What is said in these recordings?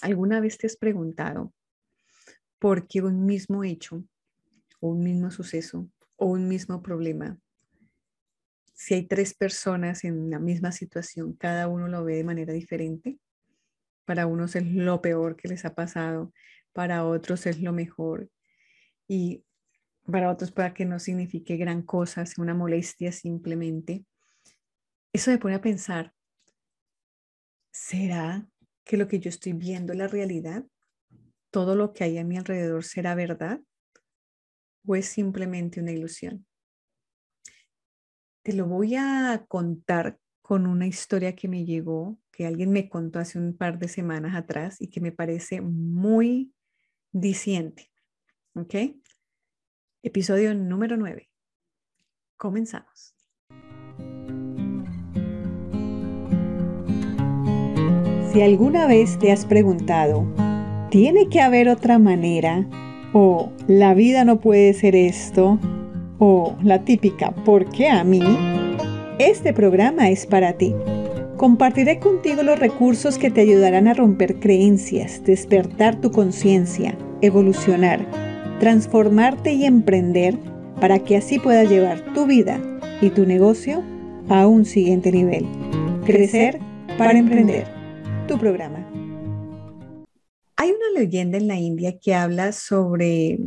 ¿Alguna vez te has preguntado por qué un mismo hecho o un mismo suceso o un mismo problema, si hay tres personas en la misma situación, cada uno lo ve de manera diferente? Para unos es lo peor que les ha pasado, para otros es lo mejor y para otros para que no signifique gran cosa, sea una molestia simplemente. Eso me pone a pensar, ¿será que lo que yo estoy viendo es la realidad? ¿Todo lo que hay a mi alrededor será verdad? ¿O es simplemente una ilusión? Te lo voy a contar con una historia que me llegó, que alguien me contó hace un par de semanas atrás y que me parece muy diciente. ¿Ok? Episodio número 9. Comenzamos. Si alguna vez te has preguntado, ¿tiene que haber otra manera? ¿O la vida no puede ser esto? ¿O la típica ¿por qué a mí? Este programa es para ti. Compartiré contigo los recursos que te ayudarán a romper creencias, despertar tu conciencia, evolucionar, transformarte y emprender para que así puedas llevar tu vida y tu negocio a un siguiente nivel. Crecer para emprender tu programa. Hay una leyenda en la India que habla sobre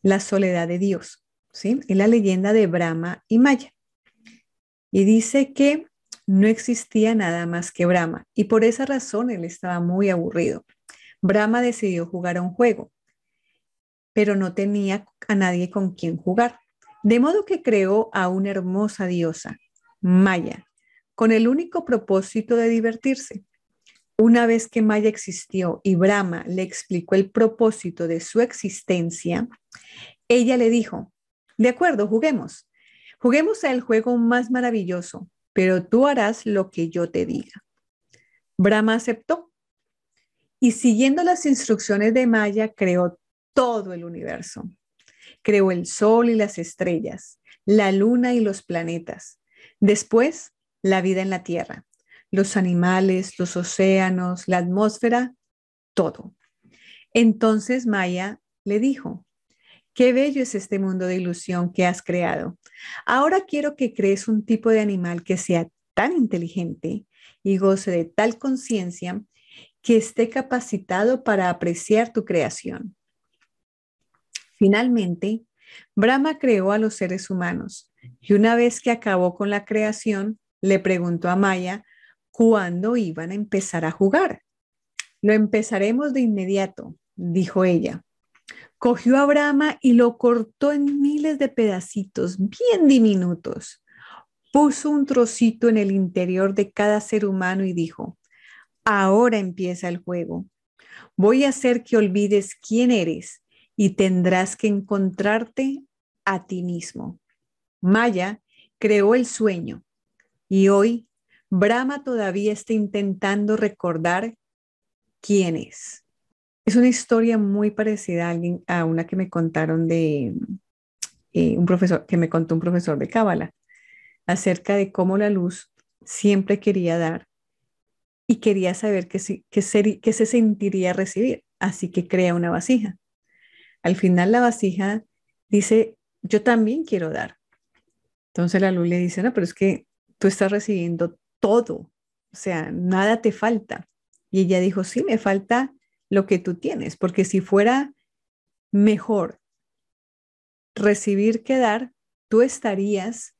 la soledad de Dios, ¿sí? Es la leyenda de Brahma y Maya. Y dice que no existía nada más que Brahma y por esa razón él estaba muy aburrido. Brahma decidió jugar a un juego, pero no tenía a nadie con quien jugar. De modo que creó a una hermosa diosa, Maya, con el único propósito de divertirse. Una vez que Maya existió y Brahma le explicó el propósito de su existencia, ella le dijo, de acuerdo, juguemos. Juguemos al juego más maravilloso, pero tú harás lo que yo te diga. Brahma aceptó y siguiendo las instrucciones de Maya creó todo el universo. Creó el sol y las estrellas, la luna y los planetas. Después, la vida en la tierra los animales, los océanos, la atmósfera, todo. Entonces Maya le dijo, qué bello es este mundo de ilusión que has creado. Ahora quiero que crees un tipo de animal que sea tan inteligente y goce de tal conciencia que esté capacitado para apreciar tu creación. Finalmente, Brahma creó a los seres humanos y una vez que acabó con la creación, le preguntó a Maya cuándo iban a empezar a jugar. Lo empezaremos de inmediato, dijo ella. Cogió a Brahma y lo cortó en miles de pedacitos bien diminutos. Puso un trocito en el interior de cada ser humano y dijo, ahora empieza el juego. Voy a hacer que olvides quién eres y tendrás que encontrarte a ti mismo. Maya creó el sueño y hoy Brahma todavía está intentando recordar quién es. Es una historia muy parecida a, una que me contaron de eh, un profesor, que me contó un profesor de Cábala, acerca de cómo la luz siempre quería dar y quería saber qué se, se sentiría recibir. Así que crea una vasija. Al final la vasija dice, yo también quiero dar. Entonces la luz le dice, no, pero es que tú estás recibiendo todo, o sea, nada te falta. Y ella dijo, sí, me falta lo que tú tienes, porque si fuera mejor recibir que dar, tú estarías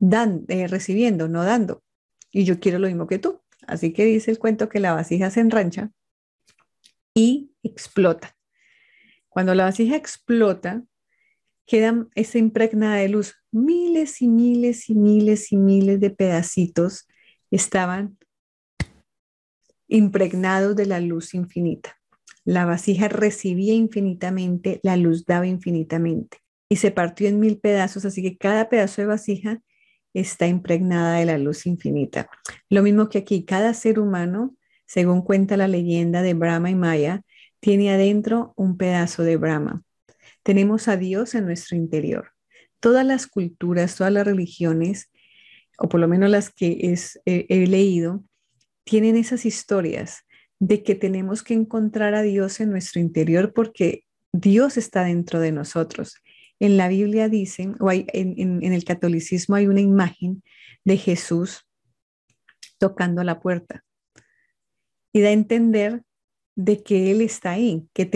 eh, recibiendo, no dando. Y yo quiero lo mismo que tú. Así que dice el cuento que la vasija se enrancha y explota. Cuando la vasija explota, queda esa impregnada de luz. Miles y miles y miles y miles de pedacitos estaban impregnados de la luz infinita. La vasija recibía infinitamente, la luz daba infinitamente y se partió en mil pedazos, así que cada pedazo de vasija está impregnada de la luz infinita. Lo mismo que aquí, cada ser humano, según cuenta la leyenda de Brahma y Maya, tiene adentro un pedazo de Brahma. Tenemos a Dios en nuestro interior. Todas las culturas, todas las religiones, o por lo menos las que he leído, tienen esas historias de que tenemos que encontrar a Dios en nuestro interior porque Dios está dentro de nosotros. En la Biblia dicen, o hay, en, el catolicismo hay una imagen de Jesús tocando la puerta y da a entender de que Él está ahí, que,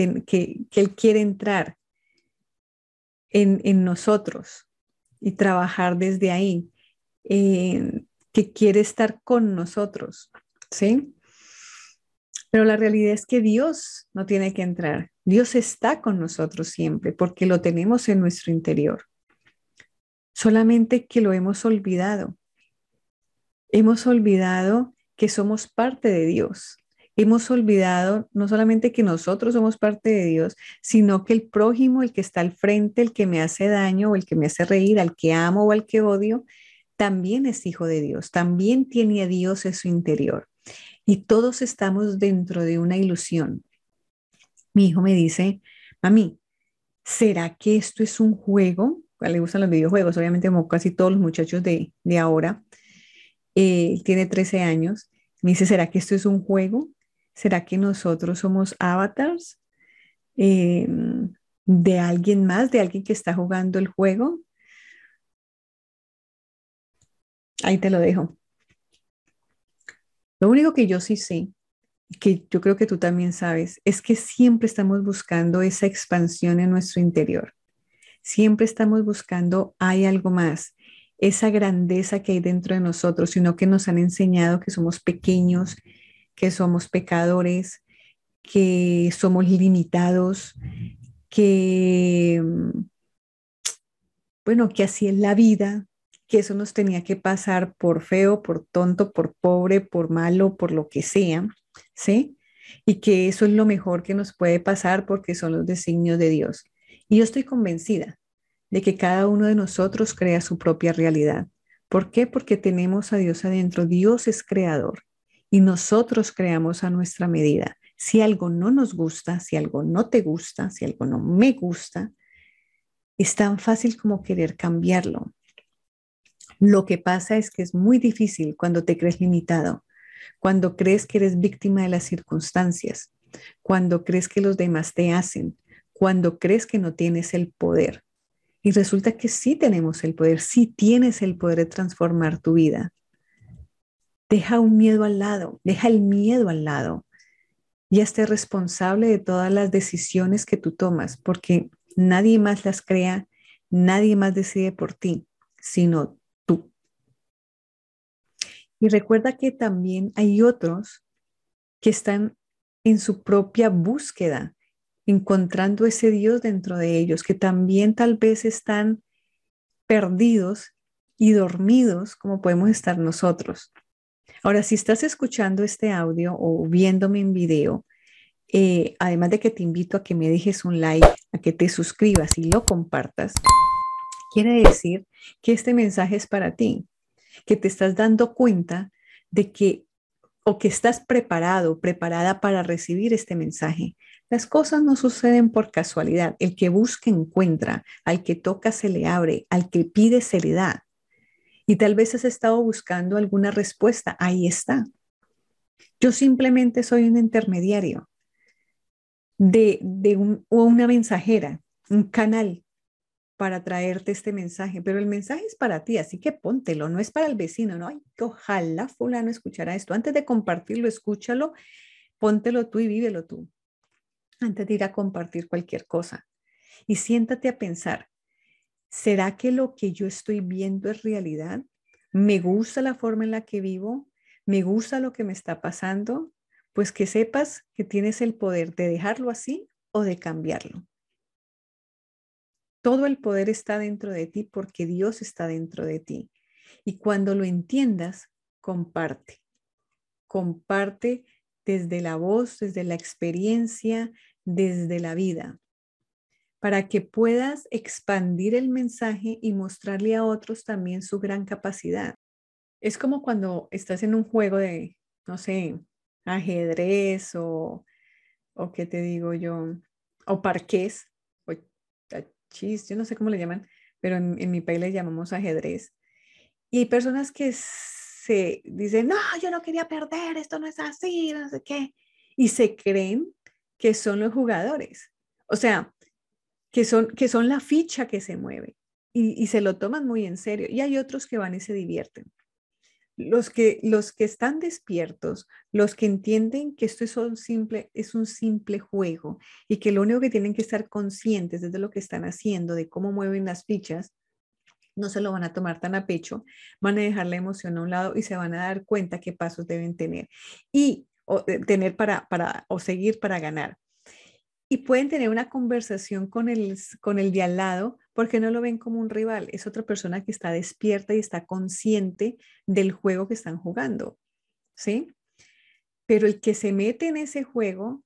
Él quiere entrar en, nosotros y trabajar desde ahí, eh, que quiere estar con nosotros, ¿sí? Pero la realidad es que Dios no tiene que entrar. Dios está con nosotros siempre porque lo tenemos en nuestro interior. Solamente que lo hemos olvidado. Hemos olvidado que somos parte de Dios. Hemos olvidado no solamente que nosotros somos parte de Dios, sino que el prójimo, el que está al frente, el que me hace daño o el que me hace reír, al que amo o al que odio, también es hijo de Dios, también tiene a Dios en su interior. Y todos estamos dentro de una ilusión. Mi hijo me dice, mami, ¿será que esto es un juego? Le gustan los videojuegos, obviamente como casi todos los muchachos de, ahora. Eh, tiene 13 años. Me dice, ¿será que esto es un juego? ¿Será que nosotros somos avatars em, de alguien más, de alguien que está jugando el juego? Ahí te lo dejo. Lo único que yo sí sé, que yo creo que tú también sabes, es que siempre estamos buscando esa expansión en nuestro interior. Siempre estamos buscando, hay algo más, esa grandeza que hay dentro de nosotros, sino que nos han enseñado que somos pequeños, que somos pecadores, que somos limitados, que, bueno, que así es la vida, que eso nos tenía que pasar por feo, por tonto, por pobre, por malo, por lo que sea, ¿sí? Y que eso es lo mejor que nos puede pasar porque son los designios de Dios. Y yo estoy convencida de que cada uno de nosotros crea su propia realidad. ¿Por qué? Porque tenemos a Dios adentro. Dios es creador y nosotros creamos a nuestra medida. Si algo no nos gusta, si algo no te gusta, si algo no me gusta, es tan fácil como querer cambiarlo. Lo que pasa es que es muy difícil cuando te crees limitado, cuando crees que eres víctima de las circunstancias, cuando crees que los demás te hacen, cuando crees que no tienes el poder. Y resulta que sí tenemos el poder, sí tienes el poder de transformar tu vida. Deja un miedo al lado, deja el miedo al lado y esté responsable de todas las decisiones que tú tomas, porque nadie más las crea, nadie más decide por ti, sino y recuerda que también hay otros que están en su propia búsqueda, encontrando ese Dios dentro de ellos, que también tal vez están perdidos y dormidos como podemos estar nosotros. Ahora, si estás escuchando este audio o viéndome en video, eh, además de que te invito a que me dejes un like, a que te suscribas y lo compartas, quiere decir que este mensaje es para ti que te estás dando cuenta de que o que estás preparado, preparada para recibir este mensaje. Las cosas no suceden por casualidad. El que busca encuentra, al que toca se le abre, al que pide se le da. Y tal vez has estado buscando alguna respuesta. Ahí está. Yo simplemente soy un intermediario de, de una mensajera, un canal para traerte este mensaje, pero el mensaje es para ti, así que póntelo, no es para el vecino, no, hay ojalá fulano escuchara esto. Antes de compartirlo, escúchalo, póntelo tú y vívelo tú, antes de ir a compartir cualquier cosa. Y siéntate a pensar, ¿será que lo que yo estoy viendo es realidad? ¿Me gusta la forma en la que vivo? ¿Me gusta lo que me está pasando? Pues que sepas que tienes el poder de dejarlo así o de cambiarlo. Todo el poder está dentro de ti porque Dios está dentro de ti. Y cuando lo entiendas, comparte. Comparte desde la voz, desde la experiencia, desde la vida, para que puedas expandir el mensaje y mostrarle a otros también su gran capacidad. Es como cuando estás en un juego de, no sé, ajedrez o, o qué te digo yo, o parqués, chis, yo no sé cómo le llaman, pero en, mi país le llamamos ajedrez. Y hay personas que se dicen, no, yo no quería perder, esto no es así, no sé qué. y se creen que son los jugadores. O sea, que son, que son la ficha que se mueve y, y se lo toman muy en serio. Y hay otros que van y se divierten. Los que, los que están despiertos, los que entienden que esto es un, simple, es un simple juego y que lo único que tienen que estar conscientes de lo que están haciendo, de cómo mueven las fichas, no se lo van a tomar tan a pecho, van a dejar la emoción a un lado y se van a dar cuenta qué pasos deben tener y eh, tener para, para o seguir para ganar. Y pueden tener una conversación con el, con el de al lado porque no lo ven como un rival, es otra persona que está despierta y está consciente del juego que están jugando, ¿sí? Pero el que se mete en ese juego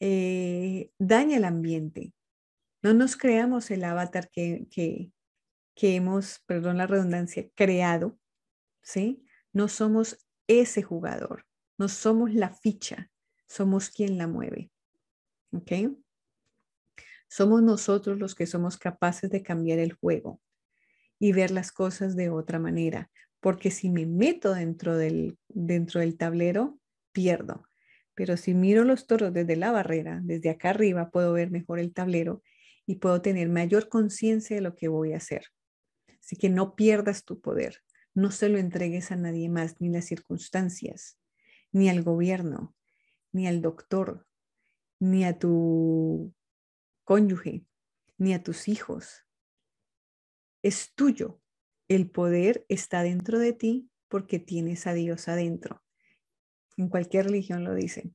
eh, daña el ambiente. No nos creamos el avatar que, que, que hemos, perdón la redundancia, creado, ¿sí? No somos ese jugador, no somos la ficha, somos quien la mueve. ¿Ok? Somos nosotros los que somos capaces de cambiar el juego y ver las cosas de otra manera, porque si me meto dentro del, dentro del tablero, pierdo. Pero si miro los toros desde la barrera, desde acá arriba, puedo ver mejor el tablero y puedo tener mayor conciencia de lo que voy a hacer. Así que no pierdas tu poder, no se lo entregues a nadie más, ni las circunstancias, ni al gobierno, ni al doctor, ni a tu cónyuge, ni a tus hijos. Es tuyo. El poder está dentro de ti porque tienes a Dios adentro. En cualquier religión lo dicen.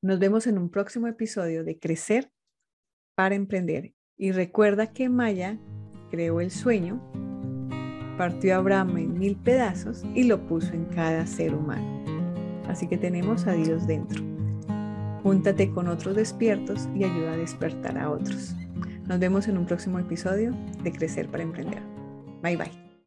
Nos vemos en un próximo episodio de Crecer para Emprender. Y recuerda que Maya creó el sueño, partió a Abraham en mil pedazos y lo puso en cada ser humano. Así que tenemos a Dios dentro. Júntate con otros despiertos y ayuda a despertar a otros. Nos vemos en un próximo episodio de Crecer para Emprender. Bye bye.